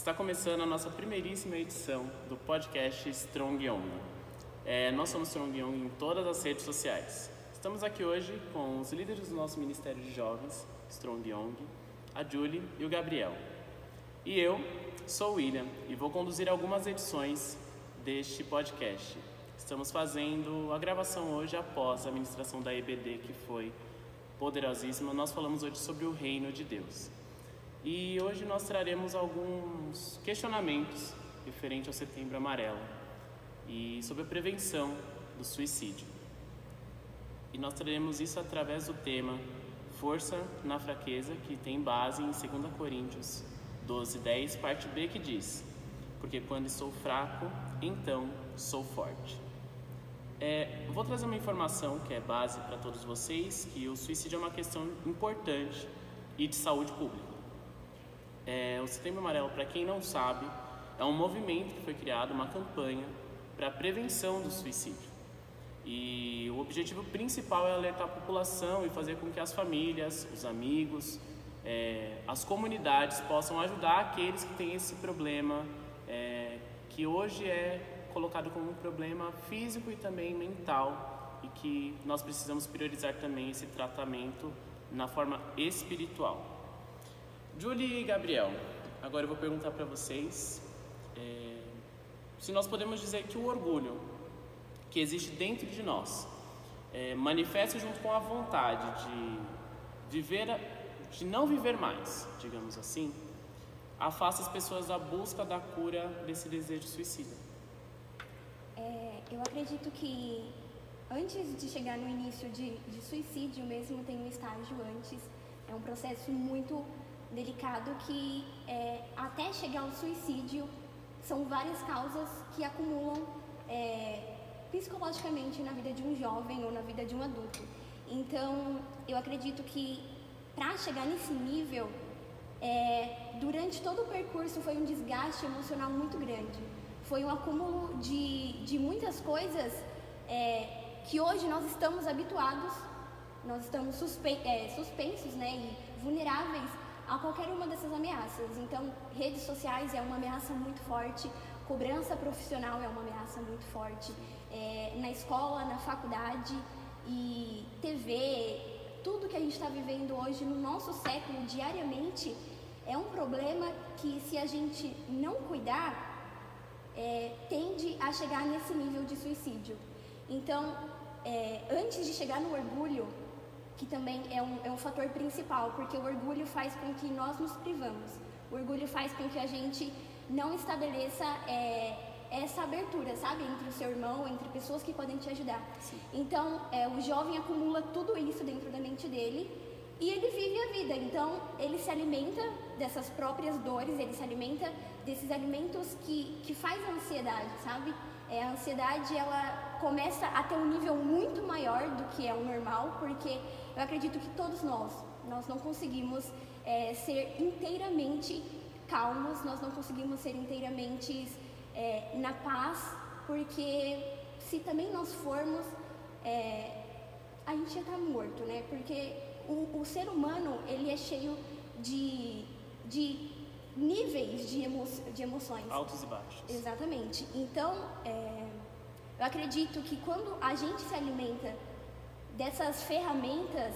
Está começando a nossa primeiríssima edição do podcast Strong Young. É, nós somos Strong Young em todas as redes sociais. Estamos aqui hoje com os líderes do nosso Ministério de Jovens, Strong Young, a Julie e o Gabriel. E eu sou o William e vou conduzir algumas edições deste podcast. Estamos fazendo a gravação hoje após a ministração da EBD, que foi poderosíssima. Nós falamos hoje sobre o reino de Deus. E hoje nós traremos alguns questionamentos referente ao Setembro Amarelo e sobre a prevenção do suicídio. E nós traremos isso através do tema Força na Fraqueza, que tem base em 2 Coríntios 12, 10, parte B, que diz: Porque quando estou fraco, então sou forte. É, vou trazer uma informação que é base para todos vocês, que o suicídio é uma questão importante e de saúde pública. É, o Setembro Amarelo, para quem não sabe, é um movimento que foi criado, uma campanha para a prevenção do suicídio. E o objetivo principal é alertar a população e fazer com que as famílias, os amigos, é, as comunidades possam ajudar aqueles que têm esse problema, é, que hoje é colocado como um problema físico e também mental, e que nós precisamos priorizar também esse tratamento na forma espiritual. Julie e Gabriel, agora eu vou perguntar para vocês é, se nós podemos dizer que o orgulho que existe dentro de nós é, manifesta junto com a vontade de viver, de não viver mais, digamos assim, afasta as pessoas da busca da cura desse desejo suicida. É, eu acredito que antes de chegar no início de, de suicídio mesmo tem um estágio antes, é um processo muito delicado que é, até chegar ao suicídio são várias causas que acumulam é, psicologicamente na vida de um jovem ou na vida de um adulto. Então, eu acredito que para chegar nesse nível, é, durante todo o percurso foi um desgaste emocional muito grande. Foi um acúmulo de, de muitas coisas é, que hoje nós estamos habituados, nós estamos suspe é, suspensos né, e vulneráveis a qualquer uma dessas ameaças. Então, redes sociais é uma ameaça muito forte, cobrança profissional é uma ameaça muito forte, é, na escola, na faculdade e TV, tudo que a gente está vivendo hoje no nosso século diariamente é um problema que se a gente não cuidar é, tende a chegar nesse nível de suicídio. Então, é, antes de chegar no orgulho, que também é um, é um fator principal, porque o orgulho faz com que nós nos privamos. O orgulho faz com que a gente não estabeleça é, essa abertura, sabe? Entre o seu irmão, entre pessoas que podem te ajudar. Sim. Então, é, o jovem acumula tudo isso dentro da mente dele e ele vive a vida. Então, ele se alimenta dessas próprias dores, ele se alimenta desses alimentos que, que faz a ansiedade, sabe? É, a ansiedade, ela começa a ter um nível muito maior do que é o normal, porque eu acredito que todos nós, nós não conseguimos é, ser inteiramente calmos, nós não conseguimos ser inteiramente é, na paz, porque se também nós formos, é, a gente já está morto, né? Porque o, o, ser humano, ele é cheio de, de níveis de, emo, de emoções. Altos e baixos. Exatamente. Então, é, eu acredito que quando a gente se alimenta dessas ferramentas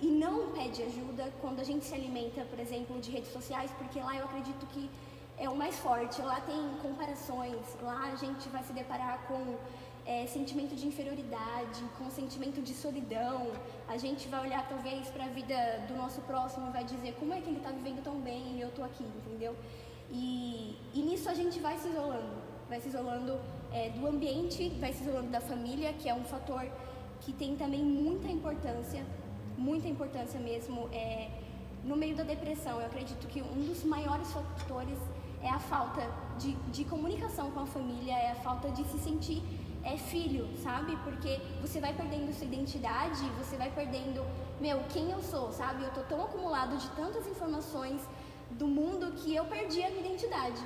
e não pede ajuda quando a gente se alimenta, por exemplo, de redes sociais, porque lá eu acredito que é o mais forte. Lá tem comparações, lá a gente vai se deparar com é, sentimento de inferioridade, com sentimento de solidão. A gente vai olhar talvez para a vida do nosso próximo e vai dizer como é que ele está vivendo tão bem e eu estou aqui, entendeu? E, e nisso a gente vai se isolando, vai se isolando é, do ambiente, vai se isolando da família, que é um fator que tem também muita importância, muita importância mesmo é, no meio da depressão. Eu acredito que um dos maiores fatores é a falta de, de comunicação com a família, é a falta de se sentir é filho, sabe? Porque você vai perdendo sua identidade, você vai perdendo, meu, quem eu sou, sabe? Eu tô tão acumulado de tantas informações do mundo que eu perdi a minha identidade.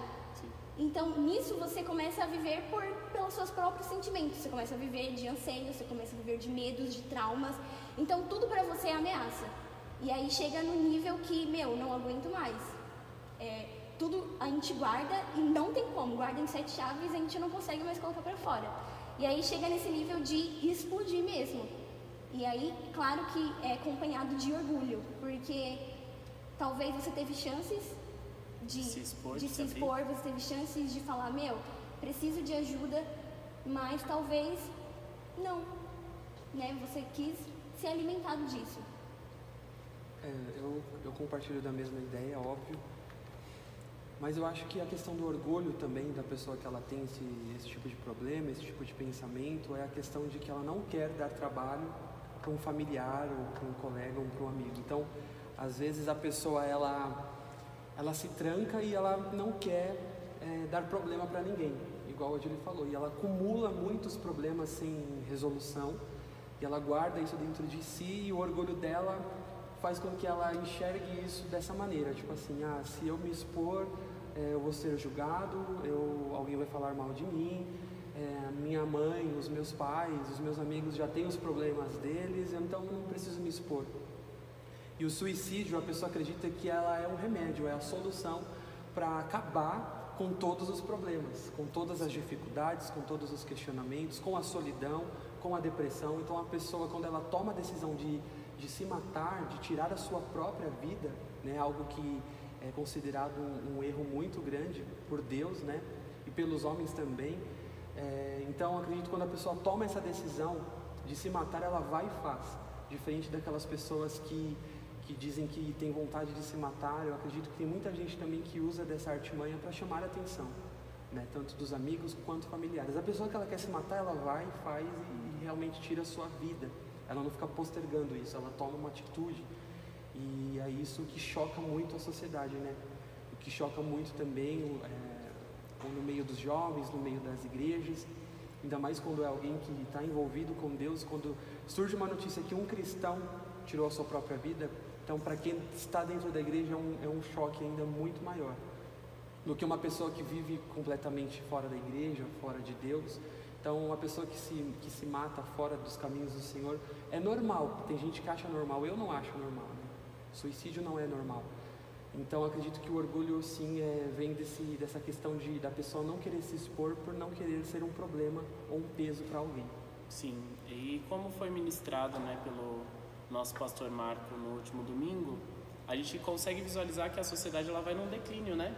Então, nisso você começa a viver por, pelos seus próprios sentimentos. Você começa a viver de anseios, você começa a viver de medos, de traumas. Então, tudo para você é ameaça. E aí chega no nível que, meu, não aguento mais. É, tudo a gente guarda e não tem como, guarda em sete chaves e a gente não consegue mais colocar para fora. E aí chega nesse nível de explodir mesmo. E aí, claro que é acompanhado de orgulho, porque talvez você teve chances de se expor, de se expor você teve chances de falar, meu, preciso de ajuda, mas talvez não, né? Você quis ser alimentado disso. É, eu, eu compartilho da mesma ideia, óbvio. Mas eu acho que a questão do orgulho também da pessoa que ela tem esse, esse tipo de problema, esse tipo de pensamento, é a questão de que ela não quer dar trabalho para um familiar ou para um colega ou para um amigo. Então, às vezes a pessoa ela ela se tranca e ela não quer é, dar problema para ninguém, igual a Julie falou, e ela acumula muitos problemas sem resolução e ela guarda isso dentro de si e o orgulho dela faz com que ela enxergue isso dessa maneira, tipo assim, ah, se eu me expor, é, eu vou ser julgado, eu, alguém vai falar mal de mim, é, minha mãe, os meus pais, os meus amigos já têm os problemas deles, então eu não preciso me expor. E o suicídio, a pessoa acredita que ela é um remédio, é a solução para acabar com todos os problemas, com todas as dificuldades, com todos os questionamentos, com a solidão, com a depressão. Então a pessoa, quando ela toma a decisão de, de se matar, de tirar a sua própria vida, né, algo que é considerado um, um erro muito grande por Deus, né, e pelos homens também. É, então acredito que quando a pessoa toma essa decisão de se matar, ela vai e faz, diferente daquelas pessoas que que dizem que tem vontade de se matar. Eu acredito que tem muita gente também que usa dessa artimanha para chamar a atenção, né? tanto dos amigos quanto familiares. A pessoa que ela quer se matar, ela vai, faz e, realmente tira a sua vida. Ela não fica postergando isso, ela toma uma atitude. E é isso que choca muito a sociedade, né? O que choca muito também é, no meio dos jovens, no meio das igrejas, ainda mais quando é alguém que está envolvido com Deus, quando surge uma notícia que um cristão tirou a sua própria vida, então, para quem está dentro da igreja, é um, é um choque ainda muito maior do que uma pessoa que vive completamente fora da igreja, fora de Deus. Então, uma pessoa que se, que se mata fora dos caminhos do Senhor é normal. Tem gente que acha normal, eu não acho normal. Né? Suicídio não é normal. Então, acredito que o orgulho, sim, é, vem desse, dessa questão de da pessoa não querer se expor por não querer ser um problema ou um peso para alguém. Sim, e como foi ministrado né, pelo nosso pastor Marco no último domingo, a gente consegue visualizar que a sociedade ela vai num declínio, né?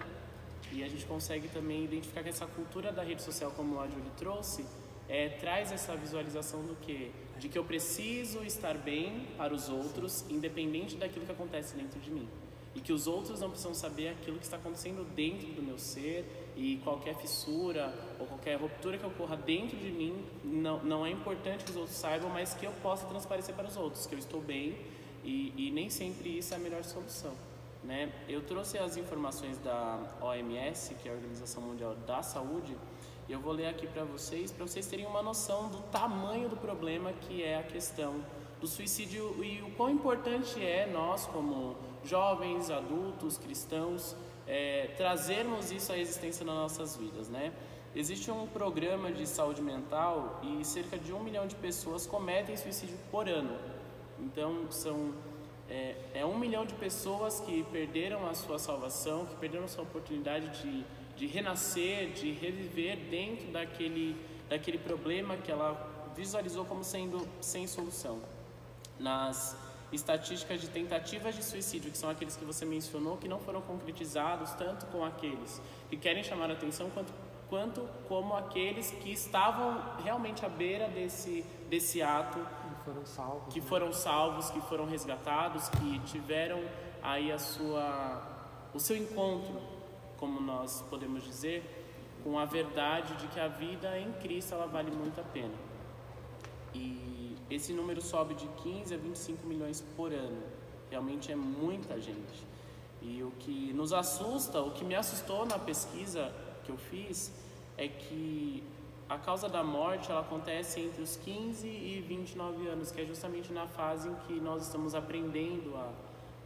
E a gente consegue também identificar que essa cultura da rede social, como a Julie trouxe, é, traz essa visualização do que? De que eu preciso estar bem para os outros, independente daquilo que acontece dentro de mim. E que os outros não precisam saber aquilo que está acontecendo dentro do meu ser e qualquer fissura ou qualquer ruptura que ocorra dentro de mim não, não é importante que os outros saibam, mas que eu possa transparecer para os outros que eu estou bem e, e nem sempre isso é a melhor solução. Né? Eu trouxe as informações da OMS, que é a Organização Mundial da Saúde, e eu vou ler aqui para vocês, para vocês terem uma noção do tamanho do problema que é a questão do suicídio e o quão importante é nós, como jovens, adultos, cristãos, é, trazermos isso à existência nas nossas vidas, né? Existe um programa de saúde mental e cerca de um milhão de pessoas cometem suicídio por ano. Então, são é, é um milhão de pessoas que perderam a sua salvação, que perderam a sua oportunidade de, de renascer, de reviver dentro daquele, daquele problema que ela visualizou como sendo sem solução. Nas estatísticas de tentativas de suicídio, que são aqueles que você mencionou, que não foram concretizados, tanto com aqueles que querem chamar a atenção, quanto, quanto como aqueles que estavam realmente à beira desse, desse ato. Que foram salvos. Que né? foram salvos, que foram resgatados, que tiveram aí a sua, o seu encontro, como nós podemos dizer, com a verdade de que a vida em Cristo ela vale muito a pena. E esse número sobe de 15 a 25 milhões por ano. Realmente é muita gente. E o que nos assusta, o que me assustou na pesquisa que eu fiz, é que a causa da morte ela acontece entre os 15 e 29 anos, que é justamente na fase em que nós estamos aprendendo a,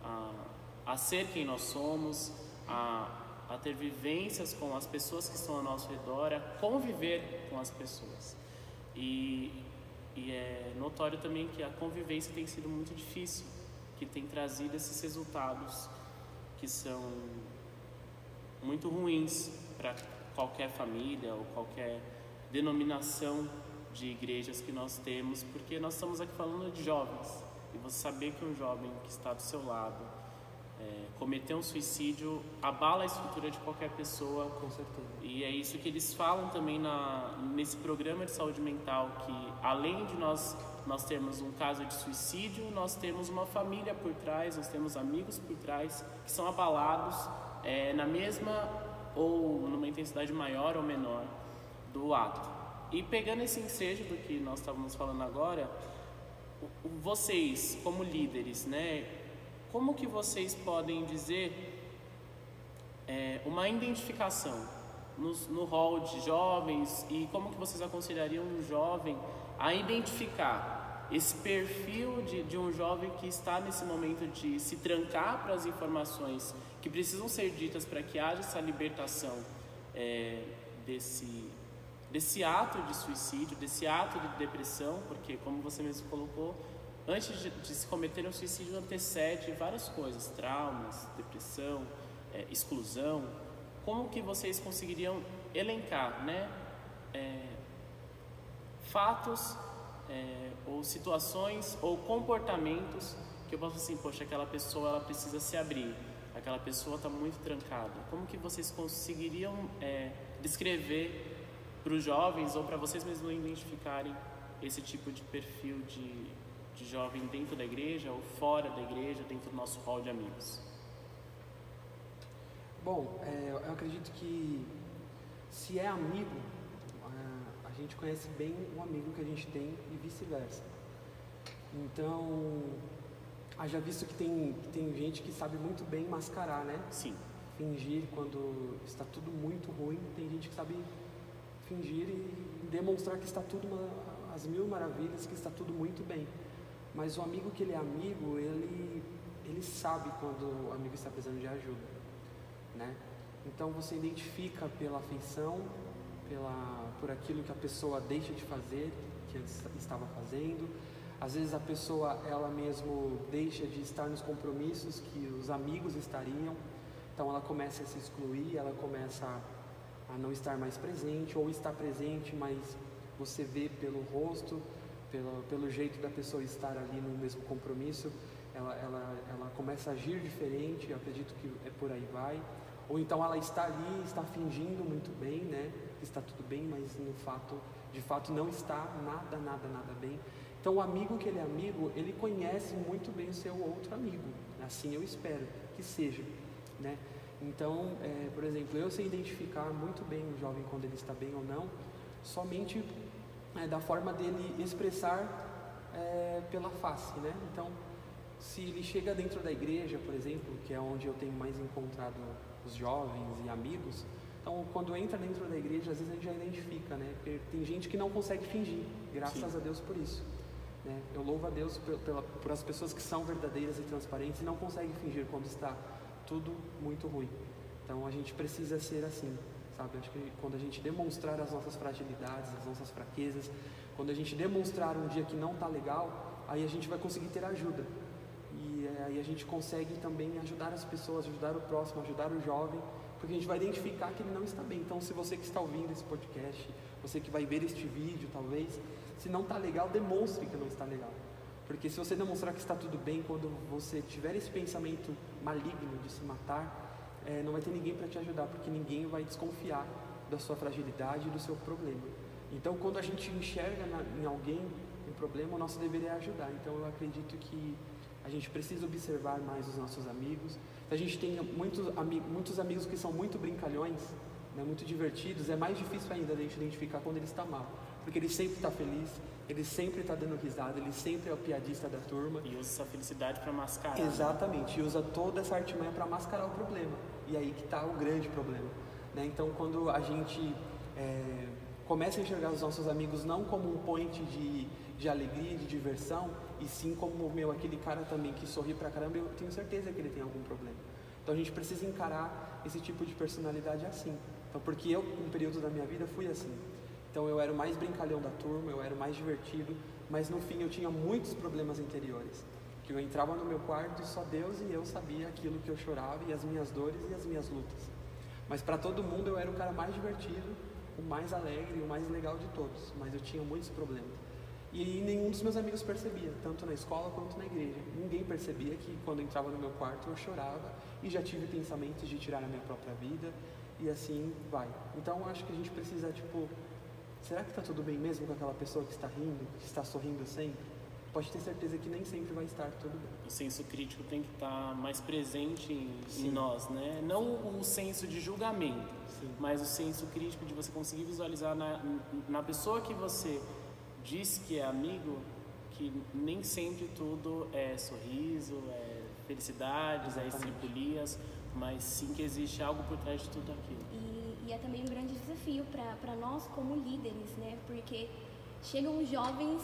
a, a ser quem nós somos, a, a ter vivências com as pessoas que estão ao nosso redor, a conviver com as pessoas. E e é notório também que a convivência tem sido muito difícil, que tem trazido esses resultados que são muito ruins para qualquer família ou qualquer denominação de igrejas que nós temos, porque nós estamos aqui falando de jovens. E você saber que um jovem que está do seu lado é, cometer um suicídio abala a estrutura de qualquer pessoa. Com certeza. E é isso que eles falam também na, nesse programa de saúde mental, que além de nós nós termos um caso de suicídio, nós temos uma família por trás, nós temos amigos por trás que são abalados é, na mesma ou numa intensidade maior ou menor do ato. E pegando esse ensejo do que nós estávamos falando agora, vocês como líderes, né, como que vocês podem dizer é, uma identificação no, no hall de jovens? E como que vocês aconselhariam um jovem a identificar esse perfil de, de um jovem que está nesse momento de se trancar para as informações que precisam ser ditas para que haja essa libertação é, desse, desse ato de suicídio, desse ato de depressão, porque, como você mesmo colocou, antes de, de se cometer um suicídio antecede várias coisas, traumas, depressão, é, exclusão. Como que vocês conseguiriam elencar, né? É, fatos é, ou situações ou comportamentos que eu posso assim, poxa, aquela pessoa ela precisa se abrir, aquela pessoa está muito trancada. Como que vocês conseguiriam é, descrever para os jovens ou para vocês mesmos identificarem esse tipo de perfil de, de jovem dentro da igreja ou fora da igreja, dentro do nosso hall de amigos? Bom, é, eu acredito que se é amigo, a gente conhece bem o amigo que a gente tem e vice-versa. Então, haja visto que tem, que tem gente que sabe muito bem mascarar, né? Sim. Fingir quando está tudo muito ruim, tem gente que sabe fingir e demonstrar que está tudo uma, as mil maravilhas, que está tudo muito bem. Mas o amigo que ele é amigo, ele, ele sabe quando o amigo está precisando de ajuda, né? Então você identifica pela afeição, pela, por aquilo que a pessoa deixa de fazer, que antes estava fazendo. Às vezes a pessoa ela mesmo deixa de estar nos compromissos que os amigos estariam, então ela começa a se excluir, ela começa a, não estar mais presente, ou está presente, mas você vê pelo rosto, pelo, pelo jeito da pessoa estar ali no mesmo compromisso, ela, ela, ela começa a agir diferente, eu acredito que é por aí vai. Ou então ela está ali, está fingindo muito bem, né? Está tudo bem, mas no fato, de fato não está nada, nada, nada bem. Então o amigo que ele é amigo, ele conhece muito bem o seu outro amigo. Assim eu espero que seja, né? Então, é, por exemplo, eu sei identificar muito bem o jovem quando ele está bem ou não, somente é, da forma dele expressar é, pela face, né? Então, se ele chega dentro da igreja, por exemplo, que é onde eu tenho mais encontrado os jovens e amigos. Então, quando entra dentro da igreja, às vezes a gente já identifica, né? Porque tem gente que não consegue fingir, graças Sim. a Deus por isso. Né? Eu louvo a Deus por, pela, por as pessoas que são verdadeiras e transparentes e não conseguem fingir quando está tudo muito ruim. Então, a gente precisa ser assim, sabe? Acho que quando a gente demonstrar as nossas fragilidades, as nossas fraquezas, quando a gente demonstrar um dia que não está legal, aí a gente vai conseguir ter ajuda aí a gente consegue também ajudar as pessoas, ajudar o próximo, ajudar o jovem, porque a gente vai identificar que ele não está bem. Então, se você que está ouvindo esse podcast, você que vai ver este vídeo, talvez, se não está legal, demonstre que não está legal. Porque se você demonstrar que está tudo bem, quando você tiver esse pensamento maligno de se matar, é, não vai ter ninguém para te ajudar, porque ninguém vai desconfiar da sua fragilidade e do seu problema. Então, quando a gente enxerga na, em alguém um problema, o nosso dever é ajudar. Então, eu acredito que a gente precisa observar mais os nossos amigos. A gente tem muitos, ami muitos amigos que são muito brincalhões, né, muito divertidos, é mais difícil ainda a gente identificar quando ele está mal, porque ele sempre está feliz, ele sempre está dando risada, ele sempre é o piadista da turma. E usa essa felicidade para mascarar. Exatamente, e usa toda essa artimanha para mascarar o problema. E aí que está o grande problema. Né? Então, quando a gente é, começa a enxergar os nossos amigos não como um point de, de alegria, de diversão, e sim como meu aquele cara também que sorri pra caramba, eu tenho certeza que ele tem algum problema. Então a gente precisa encarar esse tipo de personalidade assim. Então porque eu, um período da minha vida, fui assim. Então eu era o mais brincalhão da turma, eu era o mais divertido, mas no fim eu tinha muitos problemas interiores. Que eu entrava no meu quarto e só Deus e eu sabia aquilo que eu chorava e as minhas dores e as minhas lutas. Mas para todo mundo eu era o cara mais divertido, o mais alegre, o mais legal de todos. Mas eu tinha muitos problemas. E nenhum dos meus amigos percebia, tanto na escola quanto na igreja. Ninguém percebia que quando entrava no meu quarto eu chorava e já tive pensamentos de tirar a minha própria vida e assim vai. Então acho que a gente precisa, tipo, será que está tudo bem mesmo com aquela pessoa que está rindo, que está sorrindo sempre? Pode ter certeza que nem sempre vai estar tudo bem. O senso crítico tem que estar mais presente em, em nós, né? Não o senso de julgamento, Sim. mas o senso crítico de você conseguir visualizar na, na pessoa que você diz que é amigo, que nem sempre tudo é sorriso, é felicidades, é Exatamente. é estripulias, mas sim que existe algo por trás de tudo aquilo. E, é também um grande desafio para nós como líderes, né? Porque chegam os jovens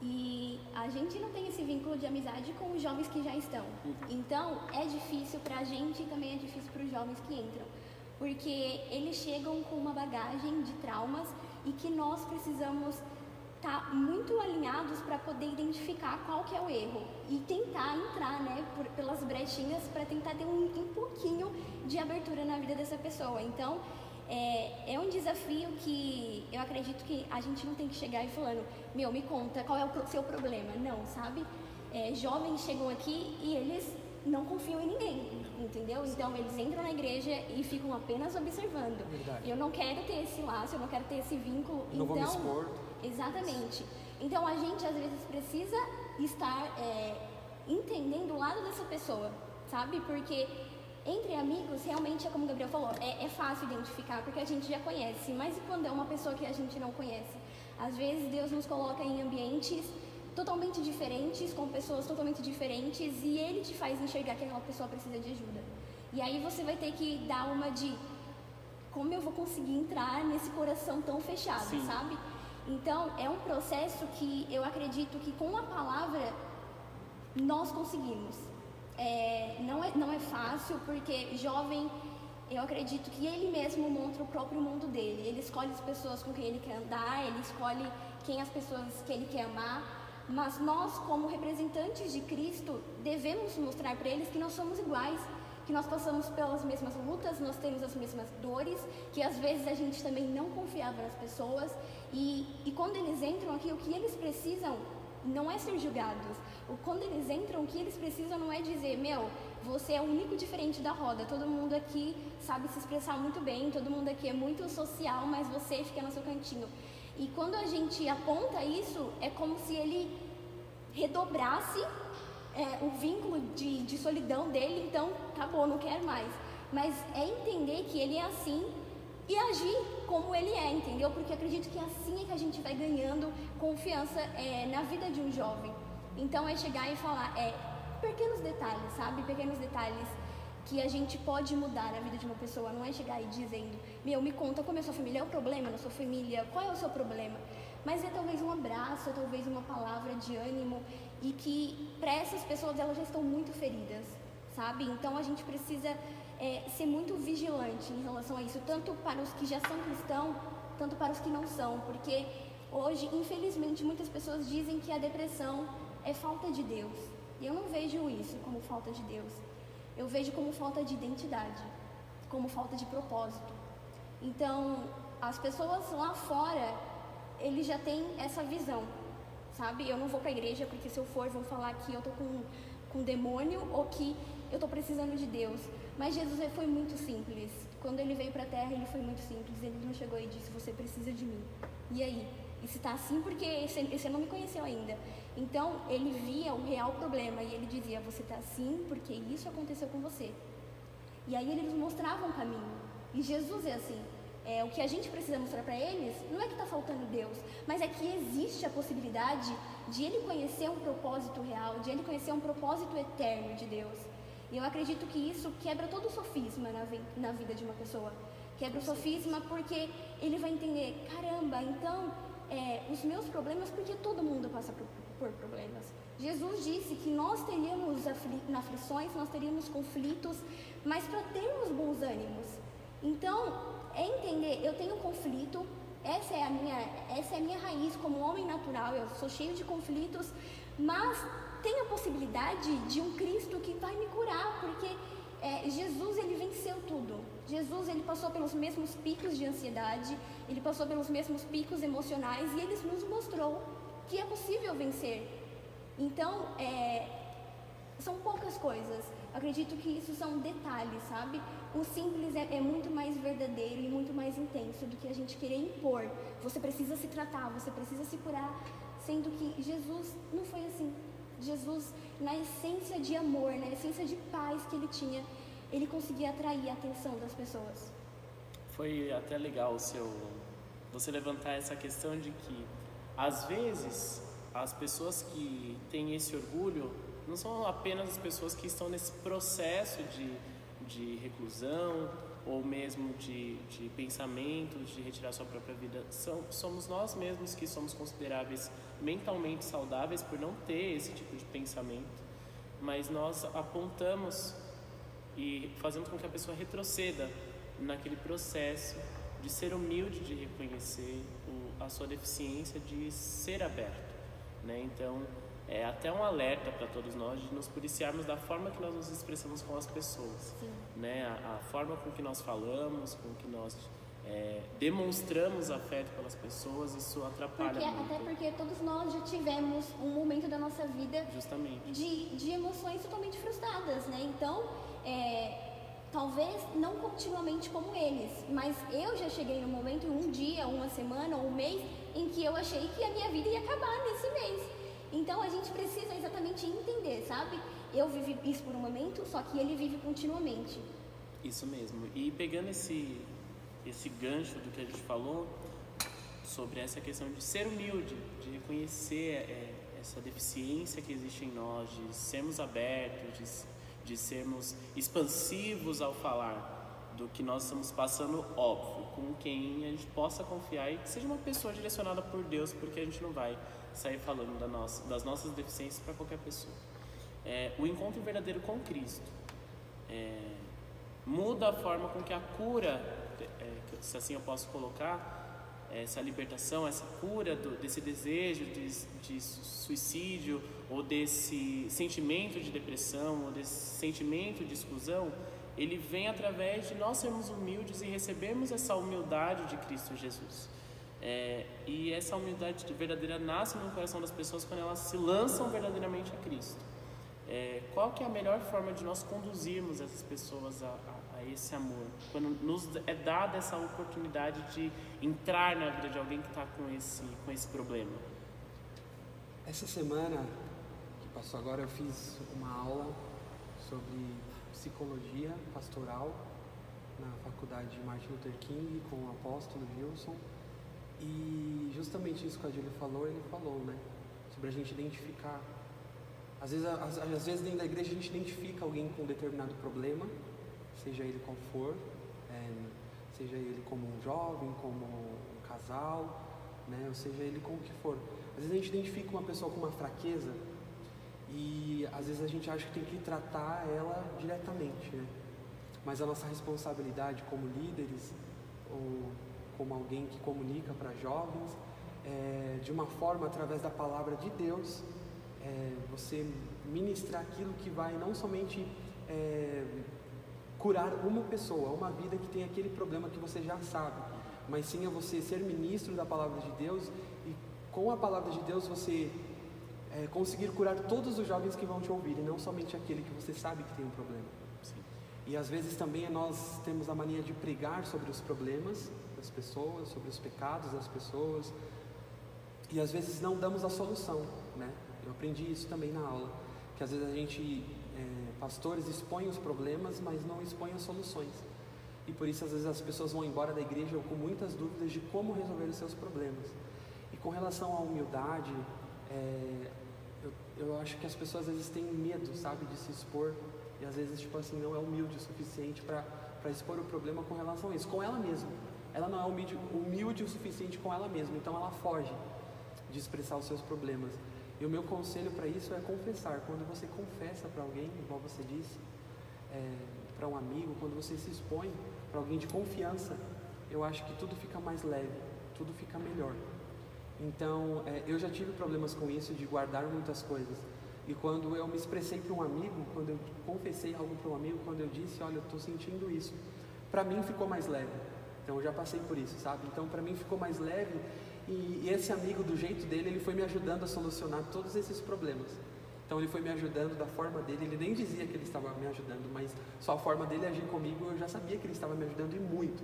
e a gente não tem esse vínculo de amizade com os jovens que já estão. Então é difícil para a gente e também é difícil para os jovens que entram. Porque eles chegam com uma bagagem de traumas e que nós precisamos estar tá muito alinhados para poder identificar qual que é o erro e tentar entrar, né, por, pelas brechinhas para tentar ter um, um pouquinho de abertura na vida dessa pessoa. Então, é, é, um desafio que eu acredito que a gente não tem que chegar e falando, meu, me conta qual é o seu problema. Não, sabe? É, jovens chegam aqui e eles não confiam em ninguém, entendeu? Então eles entram na igreja e ficam apenas observando. Verdade. Eu não quero ter esse laço, eu não quero ter esse vínculo. Não então, vou me então, expor. Exatamente. Então a gente às vezes precisa estar é, entendendo o lado dessa pessoa, sabe? Porque entre amigos, realmente é como o Gabriel falou, é, é fácil identificar porque a gente já conhece. Mas e quando é uma pessoa que a gente não conhece? Às vezes Deus nos coloca em ambientes totalmente diferentes, com pessoas totalmente diferentes, e Ele te faz enxergar que aquela pessoa precisa de ajuda. E aí você vai ter que dar uma de como eu vou conseguir entrar nesse coração tão fechado, Sim. sabe? Então, é um processo que eu acredito que com a palavra nós conseguimos. É, não, é, não é fácil, porque jovem, eu acredito que ele mesmo monta o próprio mundo dele. Ele escolhe as pessoas com quem ele quer andar, ele escolhe quem as pessoas que ele quer amar. Mas nós, como representantes de Cristo, devemos mostrar para eles que nós somos iguais, que nós passamos pelas mesmas lutas, nós temos as mesmas dores, que às vezes a gente também não confiava nas pessoas e, e quando eles entram aqui, o que eles precisam não é ser julgados. Quando eles entram, o que eles precisam não é dizer, meu, você é o único diferente da roda. Todo mundo aqui sabe se expressar muito bem, todo mundo aqui é muito social, mas você fica no seu cantinho. E quando a gente aponta isso, é como se ele redobrasse é, o vínculo de, de solidão dele, então acabou, não quero mais. Mas é entender que ele é assim e agir como ele é, entendeu? Porque acredito que assim é que a gente vai ganhando confiança é, na vida de um jovem. Então é chegar e falar, é, pequenos detalhes, sabe? Pequenos detalhes que a gente pode mudar a vida de uma pessoa. Não é chegar aí dizendo, meu, me conta como é a sua família, é o problema na sua família, qual é o seu problema? Mas é talvez um abraço, é talvez uma palavra de ânimo e que para essas pessoas elas já estão muito feridas, sabe? Então a gente precisa é, ser muito vigilante em relação a isso, tanto para os que já são cristãos, tanto para os que não são, porque hoje, infelizmente, muitas pessoas dizem que a depressão é falta de Deus. E eu não vejo isso como falta de Deus. Eu vejo como falta de identidade, como falta de propósito. Então, as pessoas lá fora, eles já têm essa visão, sabe? Eu não vou para a igreja porque se eu for, vão falar que eu tô com com demônio ou que eu estou precisando de Deus. Mas Jesus foi muito simples. Quando ele veio para a terra, ele foi muito simples. Ele não chegou e disse: Você precisa de mim. E aí? E se está assim porque você não me conheceu ainda. Então, ele via o real problema e ele dizia: Você está assim porque isso aconteceu com você. E aí ele nos mostrava um caminho. E Jesus é assim. É, o que a gente precisa mostrar para eles não é que está faltando Deus, mas é que existe a possibilidade de ele conhecer um propósito real, de ele conhecer um propósito eterno de Deus. E eu acredito que isso quebra todo o sofisma na, na vida de uma pessoa. Quebra o sofisma porque ele vai entender: caramba, então é, os meus problemas, porque todo mundo passa por, por problemas. Jesus disse que nós teríamos afli aflições, nós teríamos conflitos, mas para termos bons ânimos. Então, é entender: eu tenho conflito, essa é a minha, essa é a minha raiz como homem natural, eu sou cheio de conflitos, mas tem a possibilidade de um Cristo que vai me curar, porque é, Jesus ele venceu tudo. Jesus ele passou pelos mesmos picos de ansiedade, ele passou pelos mesmos picos emocionais e ele nos mostrou que é possível vencer. Então, é, são poucas coisas. Acredito que isso são detalhes, sabe? O simples é, é, muito mais verdadeiro e muito mais intenso do que a gente querer impor. Você precisa se tratar, você precisa se curar, sendo que Jesus não foi assim. Jesus, na essência de amor, na essência de paz que ele tinha, ele conseguia atrair a atenção das pessoas. Foi até legal o seu você levantar essa questão de que às vezes as pessoas que têm esse orgulho não são apenas as pessoas que estão nesse processo de, de reclusão ou mesmo de, de pensamentos de retirar sua própria vida. São, somos nós mesmos que somos consideráveis mentalmente saudáveis por não ter esse tipo de pensamento, mas nós apontamos e fazemos com que a pessoa retroceda naquele processo de ser humilde, de reconhecer o, a sua deficiência, de ser aberto. Né? Então, é até um alerta para todos nós de nos policiarmos da forma que nós nos expressamos com as pessoas, Sim. né? A, a, forma com que nós falamos, com que nós é, demonstramos afeto pelas pessoas, isso atrapalha porque, muito. Até porque todos nós já tivemos um momento da nossa vida Justamente. De, de emoções totalmente frustradas, né? Então, é, talvez não continuamente como eles, mas eu já cheguei no momento, um dia, uma semana, um mês, em que eu achei que a minha vida ia acabar nesse mês. Então a gente precisa exatamente entender, sabe? Eu vivi isso por um momento, só que ele vive continuamente. Isso mesmo. E pegando esse, esse gancho do que a gente falou, sobre essa questão de ser humilde, de reconhecer é, essa deficiência que existe em nós, de sermos abertos, de, de sermos expansivos ao falar do que nós estamos passando, óbvio, com quem a gente possa confiar e que seja uma pessoa direcionada por Deus, porque a gente não vai sair falando da nossa, das nossas deficiências para qualquer pessoa. É, o encontro verdadeiro com Cristo é, muda a forma com que a cura, se assim eu posso colocar, essa libertação, essa cura do, desse desejo de, de, suicídio ou desse sentimento de depressão ou desse sentimento de exclusão, ele vem através de nós sermos humildes e recebermos essa humildade de Cristo Jesus. É, e essa humildade verdadeira nasce no coração das pessoas quando elas se lançam verdadeiramente a Cristo. É, qual que é a melhor forma de nós conduzirmos essas pessoas a, a, a, esse amor? Quando nos é dada essa oportunidade de entrar na vida de alguém que está com esse, com esse problema. Essa semana que passou agora eu fiz uma aula sobre psicologia pastoral na faculdade de Martin Luther King com o apóstolo Wilson. E justamente isso que a Júlia falou, ele falou, né? Sobre a gente identificar. Às vezes, às, às, vezes dentro da igreja a gente identifica alguém com um determinado problema, seja ele qual for, é, seja ele como um jovem, como um casal, né? Ou seja ele como que for. Às vezes a gente identifica uma pessoa com uma fraqueza e às vezes a gente acha que tem que tratar ela diretamente, né? Mas a nossa responsabilidade como líderes ou como alguém que comunica para jovens, é, de uma forma através da palavra de Deus, é, você ministrar aquilo que vai não somente é, curar uma pessoa, uma vida que tem aquele problema que você já sabe, mas sim a você ser ministro da palavra de Deus e com a palavra de Deus você é, conseguir curar todos os jovens que vão te ouvir e não somente aquele que você sabe que tem um problema. Sim. E às vezes também nós temos a mania de pregar sobre os problemas das pessoas, sobre os pecados das pessoas, e às vezes não damos a solução, né? Eu aprendi isso também na aula, que às vezes a gente, é, pastores, expõe os problemas, mas não expõe as soluções. E por isso às vezes as pessoas vão embora da igreja com muitas dúvidas de como resolver os seus problemas. E com relação à humildade, é, eu, eu acho que as pessoas às vezes têm medo, sabe, de se expor e às vezes tipo assim não é humilde o suficiente para expor o problema com relação a isso, com ela mesma ela não é humilde, humilde o suficiente com ela mesma, então ela foge de expressar os seus problemas. E o meu conselho para isso é confessar. Quando você confessa para alguém, igual você disse, é, para um amigo, quando você se expõe para alguém de confiança, eu acho que tudo fica mais leve, tudo fica melhor. Então, é, eu já tive problemas com isso de guardar muitas coisas. E quando eu me expressei para um amigo, quando eu confessei algo para um amigo, quando eu disse, olha, eu estou sentindo isso, para mim ficou mais leve. Então eu já passei por isso, sabe? Então para mim ficou mais leve e, e esse amigo, do jeito dele, ele foi me ajudando a solucionar todos esses problemas. Então ele foi me ajudando da forma dele, ele nem dizia que ele estava me ajudando, mas só a forma dele agir comigo eu já sabia que ele estava me ajudando e muito.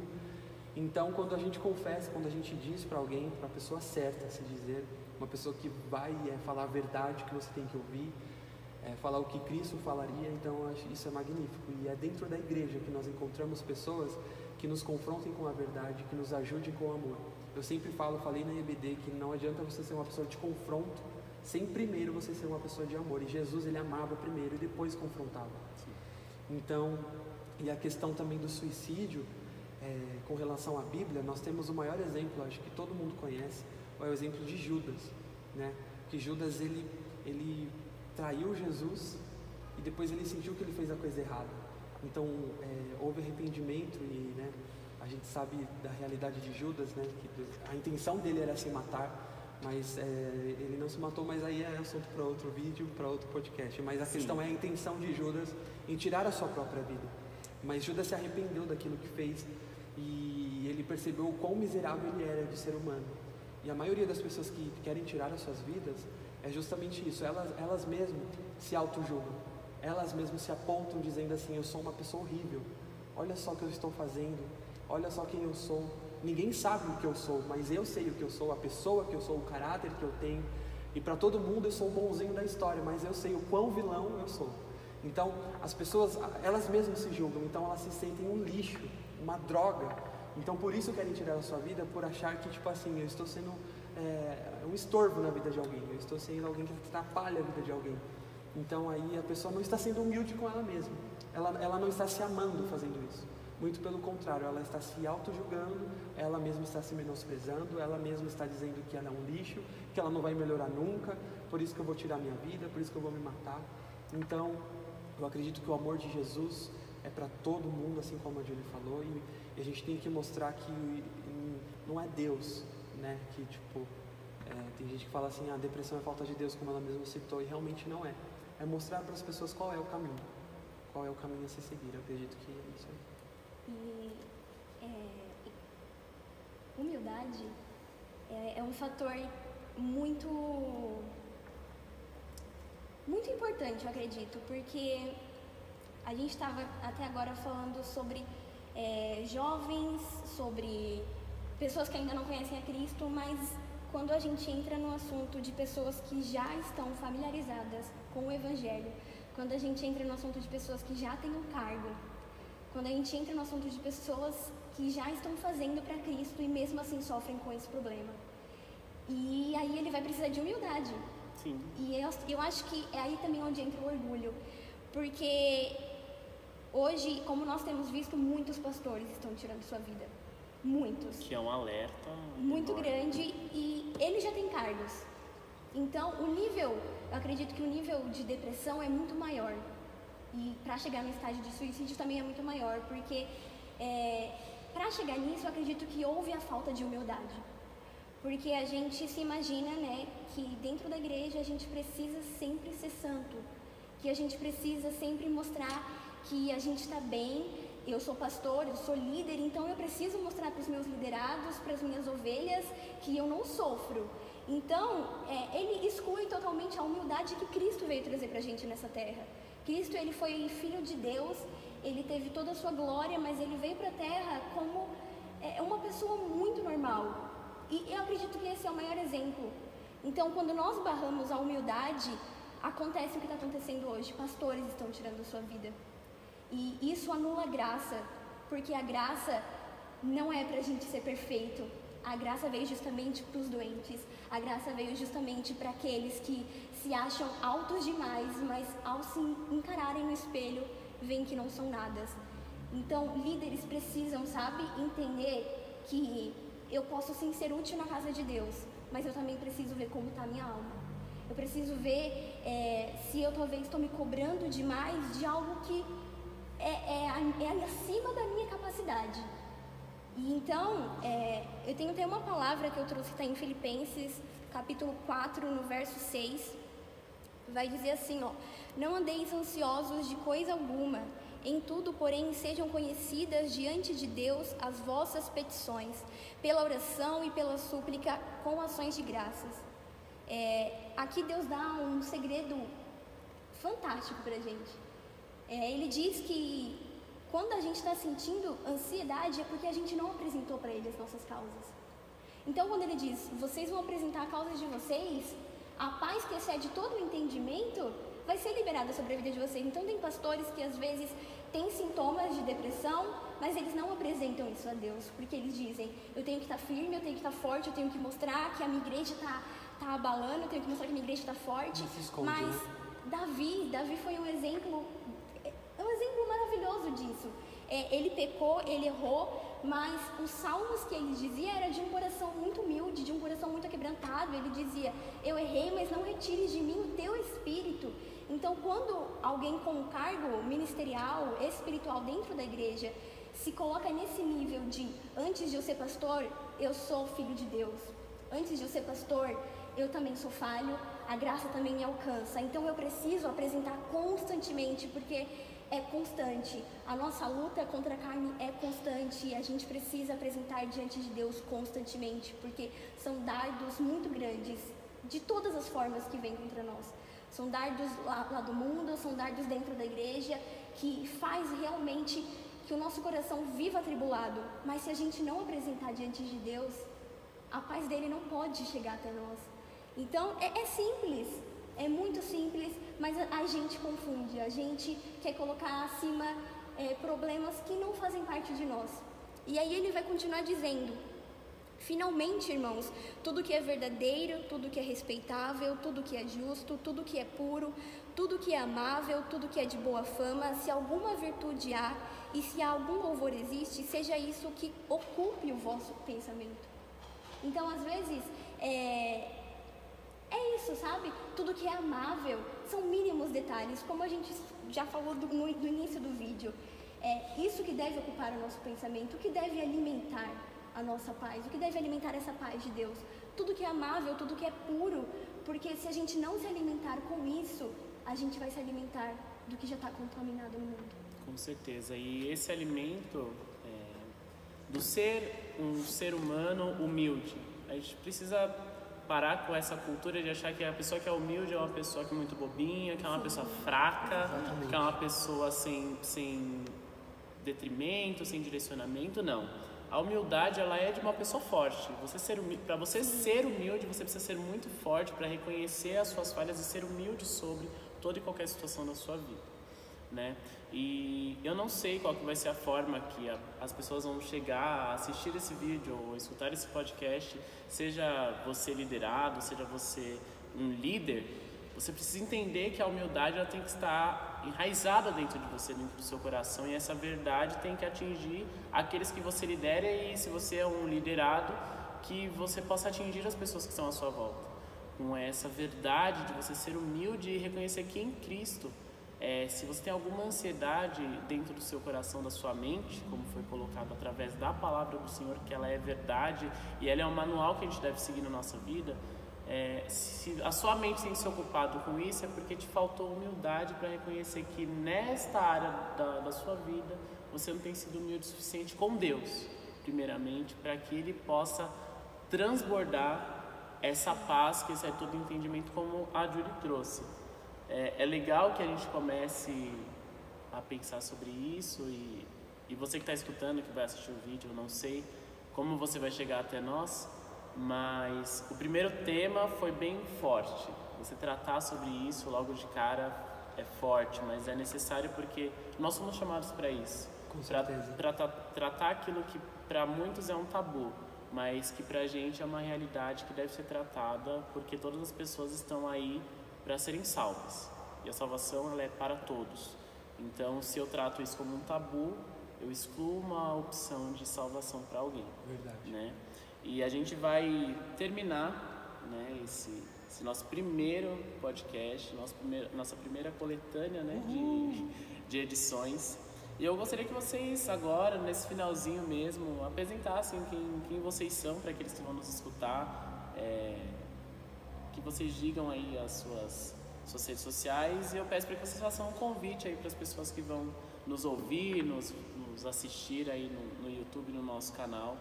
Então quando a gente confessa, quando a gente diz para alguém, para a pessoa certa se dizer, uma pessoa que vai é, falar a verdade que você tem que ouvir, é, falar o que Cristo falaria, então isso é magnífico. E é dentro da igreja que nós encontramos pessoas que nos confrontem com a verdade, que nos ajudem com o amor. Eu sempre falo, falei na EBD, que não adianta você ser uma pessoa de confronto sem primeiro você ser uma pessoa de amor. E Jesus, ele amava primeiro e depois confrontava. Então, e a questão também do suicídio, é, com relação à Bíblia, nós temos o maior exemplo, acho que todo mundo conhece, é o exemplo de Judas, né? Que Judas, ele, ele traiu Jesus e depois ele sentiu que ele fez a coisa errada. Então, é, houve arrependimento e, né, a gente sabe da realidade de Judas, né? Que a intenção dele era se matar, mas é, ele não se matou, mas aí é assunto para outro vídeo, para outro podcast. Mas a Sim. questão é a intenção de Judas em tirar a sua própria vida. Mas Judas se arrependeu daquilo que fez e ele percebeu o quão miserável ele era de ser humano. E a maioria das pessoas que querem tirar as suas vidas é justamente isso. Elas, elas mesmas se auto-julgam. Elas mesmas se apontam dizendo assim: Eu sou uma pessoa horrível. Olha só o que eu estou fazendo. Olha só quem eu sou. Ninguém sabe o que eu sou, mas eu sei o que eu sou, a pessoa que eu sou, o caráter que eu tenho. E para todo mundo eu sou o bonzinho da história, mas eu sei o quão vilão eu sou. Então, as pessoas, elas mesmas se julgam, então elas se sentem um lixo, uma droga. Então, por isso querem tirar a sua vida, por achar que, tipo assim, eu estou sendo é, um estorvo na vida de alguém, eu estou sendo alguém que atrapalha a vida de alguém. Então, aí a pessoa não está sendo humilde com ela mesma, ela, ela não está se amando fazendo isso. Muito pelo contrário, ela está se auto-julgando, ela mesma está se menosprezando, ela mesma está dizendo que ela é um lixo, que ela não vai melhorar nunca, por isso que eu vou tirar minha vida, por isso que eu vou me matar. Então, eu acredito que o amor de Jesus é para todo mundo, assim como a Julie falou, e, a gente tem que mostrar que não é Deus, né? Que tipo, é, tem gente que fala assim, a ah, depressão é falta de Deus, como ela mesma citou, e realmente não é. É mostrar para as pessoas qual é o caminho, qual é o caminho a se seguir. Eu acredito que é isso aí. E é, humildade é, é um fator muito muito importante, eu acredito, porque a gente estava até agora falando sobre é, jovens, sobre pessoas que ainda não conhecem a Cristo, mas quando a gente entra no assunto de pessoas que já estão familiarizadas com o Evangelho, quando a gente entra no assunto de pessoas que já têm um cargo, quando a gente entra no assunto de pessoas que já estão fazendo para Cristo e mesmo assim sofrem com esse problema. E aí ele vai precisar de humildade. Sim. E eu, eu acho que é aí também onde entra o orgulho. Porque hoje, como nós temos visto, muitos pastores estão tirando sua vida. Muitos. Que é um alerta. Muito enorme. grande e ele já tem cargos. Então, o nível, eu acredito que o nível de depressão é muito maior. E para chegar no estágio de suicídio também é muito maior, porque é, para chegar nisso eu acredito que houve a falta de humildade. Porque a gente se imagina né, que dentro da igreja a gente precisa sempre ser santo, que a gente precisa sempre mostrar que a gente está bem. Eu sou pastor, eu sou líder, então eu preciso mostrar para os meus liderados, para as minhas ovelhas, que eu não sofro. Então, é, ele exclui totalmente a humildade que Cristo veio trazer para a gente nessa terra. Cristo ele foi filho de Deus, ele teve toda a sua glória, mas ele veio para a terra como é, uma pessoa muito normal. E eu acredito que esse é o maior exemplo. Então, quando nós barramos a humildade, acontece o que está acontecendo hoje. Pastores estão tirando a sua vida. E isso anula a graça, porque a graça não é para a gente ser perfeito. A graça veio justamente para os doentes. A graça veio justamente para aqueles que se acham altos demais, mas ao se encararem no espelho, veem que não são nada. Então, líderes precisam, sabe, entender que eu posso sim ser útil na casa de Deus, mas eu também preciso ver como está a minha alma. Eu preciso ver é, se eu talvez estou me cobrando demais de algo que é, é, é acima da minha capacidade. E então, é, eu tenho até uma palavra que eu trouxe que está em Filipenses, capítulo 4, no verso 6, vai dizer assim, ó: Não andeis ansiosos de coisa alguma, em tudo, porém, sejam conhecidas diante de Deus as vossas petições, pela oração e pela súplica com ações de graças. É, aqui Deus dá um segredo fantástico para a gente. É, ele diz que quando a gente está sentindo ansiedade é porque a gente não apresentou para ele as nossas causas. Então, quando ele diz, vocês vão apresentar a causa de vocês, a paz que excede todo o entendimento vai ser liberada sobre a vida de vocês. Então, tem pastores que às vezes têm sintomas de depressão, mas eles não apresentam isso a Deus, porque eles dizem: eu tenho que estar firme, eu tenho que estar forte, eu tenho que mostrar que a minha igreja está tá abalando, eu tenho que mostrar que a minha igreja está forte. Esconde, mas né? Davi, Davi foi um exemplo, exemplo maravilhoso disso. É, ele pecou, ele errou, mas os salmos que ele dizia era de um coração muito humilde, de um coração muito quebrantado. Ele dizia: Eu errei, mas não retires de mim o teu espírito. Então, quando alguém com um cargo ministerial, espiritual dentro da igreja, se coloca nesse nível de antes de eu ser pastor, eu sou filho de Deus. Antes de eu ser pastor, eu também sou falho, a graça também me alcança. Então eu preciso apresentar constantemente, porque é constante. A nossa luta contra a carne é constante e a gente precisa apresentar diante de Deus constantemente, porque são dardos muito grandes de todas as formas que vêm contra nós. São dardos lá, lá do mundo, são dardos dentro da igreja, que faz realmente que o nosso coração viva atribulado. Mas se a gente não apresentar diante de Deus, a paz dele não pode chegar até nós. Então é, é simples, é muito simples, mas a, gente confunde, a gente quer colocar acima é, problemas que não fazem parte de nós. E aí ele vai continuar dizendo: Finalmente, irmãos, tudo que é verdadeiro, tudo que é respeitável, tudo que é justo, tudo que é puro, tudo que é amável, tudo que é de boa fama, se alguma virtude há e se algum louvor existe, seja isso que ocupe o vosso pensamento. Então, às vezes, é, é isso, sabe? Tudo que é amável são mínimos detalhes, como a gente já falou do, no, início do vídeo. É isso que deve ocupar o nosso pensamento, o que deve alimentar a nossa paz, o que deve alimentar essa paz de Deus. Tudo que é amável, tudo que é puro, porque se a gente não se alimentar com isso, a gente vai se alimentar do que já está contaminado no mundo. Com certeza. E esse alimento é, do ser um ser humano humilde, a gente precisa parar com essa cultura de achar que a pessoa que é humilde é uma pessoa que é muito bobinha, que é uma pessoa fraca, Exatamente. que é uma pessoa sem, sem detrimento, sem direcionamento. Não. A humildade ela é de uma pessoa forte. Você ser para você ser humilde, você precisa ser muito forte para reconhecer as suas falhas e ser humilde sobre toda e qualquer situação da sua vida, né? E eu não sei qual que vai ser a forma que a, as pessoas vão chegar a assistir esse vídeo ou escutar esse podcast, seja você liderado, seja você um líder, você precisa entender que a humildade ela tem que estar enraizada dentro de você, dentro do seu coração, e essa verdade tem que atingir aqueles que você lidera e se você é um liderado, que você possa atingir as pessoas que estão à sua volta. Com essa verdade de você ser humilde e reconhecer que em Cristo é, se você tem alguma ansiedade dentro do seu coração, da sua mente, como foi colocado através da palavra do Senhor, que ela é verdade e ela é um manual que a gente deve seguir na nossa vida, é, se a sua mente tem se ocupado com isso, é porque te faltou humildade para reconhecer que nesta área da, da sua vida você não tem sido humilde o suficiente com Deus, primeiramente, para que Ele possa transbordar essa paz que sai todo entendimento, como a Julie trouxe é, é legal que a gente comece a pensar sobre isso e, e você que está escutando, que vai assistir o vídeo, eu não sei como você vai chegar até nós, mas o primeiro tema foi bem forte. Você tratar sobre isso logo de cara é forte, mas é necessário porque nós somos chamados para isso. Com certeza. Para tratar aquilo que para muitos é um tabu, mas que para a gente é uma realidade que deve ser tratada porque todas as pessoas estão aí para serem salvas. E a salvação ela é para todos. Então, se eu trato isso como um tabu, eu excluo uma opção de salvação para alguém. Verdade. Né? E a gente vai terminar né, esse, esse nosso primeiro podcast, nosso primeiro, nossa primeira coletânea né, de, de edições. E eu gostaria que vocês agora, nesse finalzinho mesmo, apresentassem quem, quem vocês são para aqueles que vão nos escutar. É, que vocês digam aí as suas suas redes sociais e eu peço para que vocês façam um convite aí para as pessoas que vão nos ouvir, nos, nos assistir aí no, no YouTube, no nosso canal,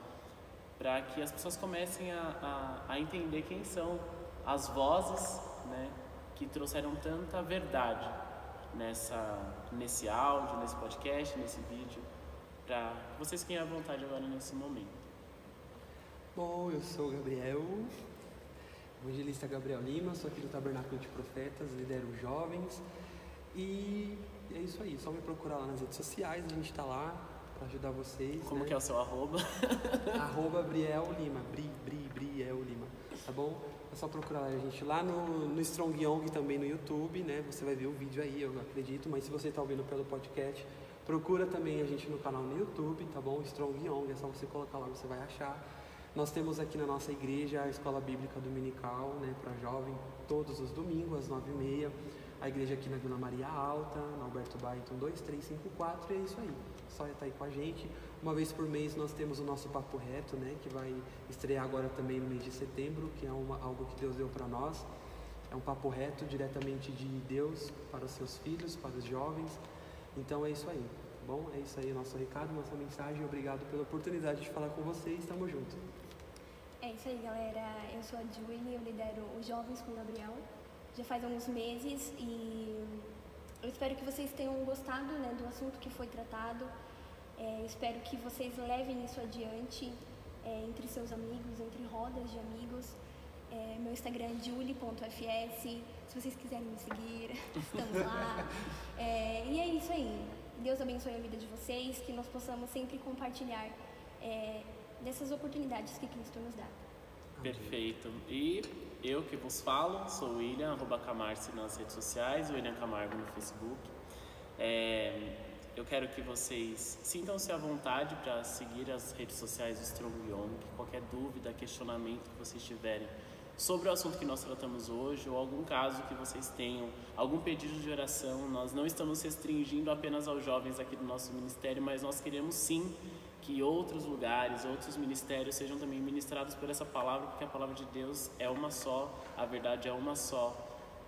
para que as pessoas comecem a, a, a entender quem são as vozes né, que trouxeram tanta verdade nessa, nesse áudio, nesse podcast, nesse vídeo, para vocês fiquem à vontade agora nesse momento. Bom, eu sou o Gabriel, evangelista Gabriel Lima, sou aqui do Tabernáculo de Profetas, lidero jovens e é isso aí, só me procurar lá nas redes sociais, a gente está lá para ajudar vocês. Como né? que é o seu arroba? arroba Briel Lima, Bri, Bri, Briel Lima, tá bom? É só procurar a gente lá no, no Strong Young também no YouTube, né? Você vai ver o vídeo aí, eu acredito, mas se você está ouvindo pelo podcast, procura também a gente no canal no YouTube, tá bom? Strong Young, é só você colocar lá, você vai achar. Nós temos aqui na nossa igreja a escola bíblica dominical, né, para jovem, todos os domingos às nove e meia. A igreja aqui na Vila Maria Alta, na Alberto Bairton 2354, e é isso aí. Só estar aí com a gente. Uma vez por mês nós temos o nosso Papo Reto, né, que vai estrear agora também no mês de setembro, que é uma, algo que Deus deu para nós. É um papo reto diretamente de Deus para os seus filhos, para os jovens. Então é isso aí. Tá bom, é isso aí nosso recado, nossa mensagem. Obrigado pela oportunidade de falar com vocês. Tamo junto. É isso aí, galera. Eu sou a Julie, eu lidero os Jovens com o Gabriel. Já faz alguns meses e eu espero que vocês tenham gostado né, do assunto que foi tratado. É, espero que vocês levem isso adiante é, entre seus amigos, entre rodas de amigos. É, meu Instagram é julie.fs. Se vocês quiserem me seguir, estamos lá. É, e é isso aí. Deus abençoe a vida de vocês, que nós possamos sempre compartilhar é, dessas oportunidades que Cristo nos dá. Perfeito. E eu que vos falo, sou o William, arroba Camarce nas redes sociais, William Camargo no Facebook. É, eu quero que vocês sintam-se à vontade para seguir as redes sociais do Strong Young. Qualquer dúvida, questionamento que vocês tiverem sobre o assunto que nós tratamos hoje ou algum caso que vocês tenham, algum pedido de oração, nós não estamos restringindo apenas aos jovens aqui do nosso ministério, mas nós queremos sim que outros lugares, outros ministérios sejam também ministrados por essa palavra, porque a palavra de Deus é uma só, a verdade é uma só,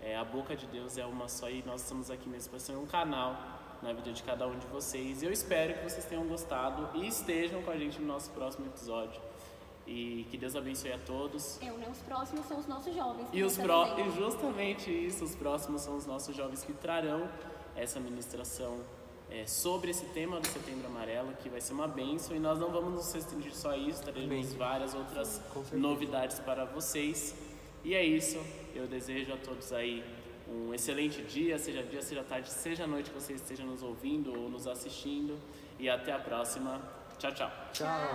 é, a boca de Deus é uma só e nós estamos aqui mesmo para ser um canal na vida de cada um de vocês. Eu espero que vocês tenham gostado e estejam com a gente no nosso próximo episódio. E que Deus abençoe a todos. É, né? Os próximos são os nossos jovens. E, os pró e justamente isso, os próximos são os nossos jovens que trarão essa ministração é, sobre esse tema do Setembro Amarelo, que vai ser uma bênção. E nós não vamos nos restringir só a isso, teremos várias outras novidades para vocês. E é isso, eu desejo a todos aí um excelente dia, seja dia, seja tarde, seja noite que você esteja nos ouvindo ou nos assistindo. E até a próxima. Tchau, tchau. Tchau.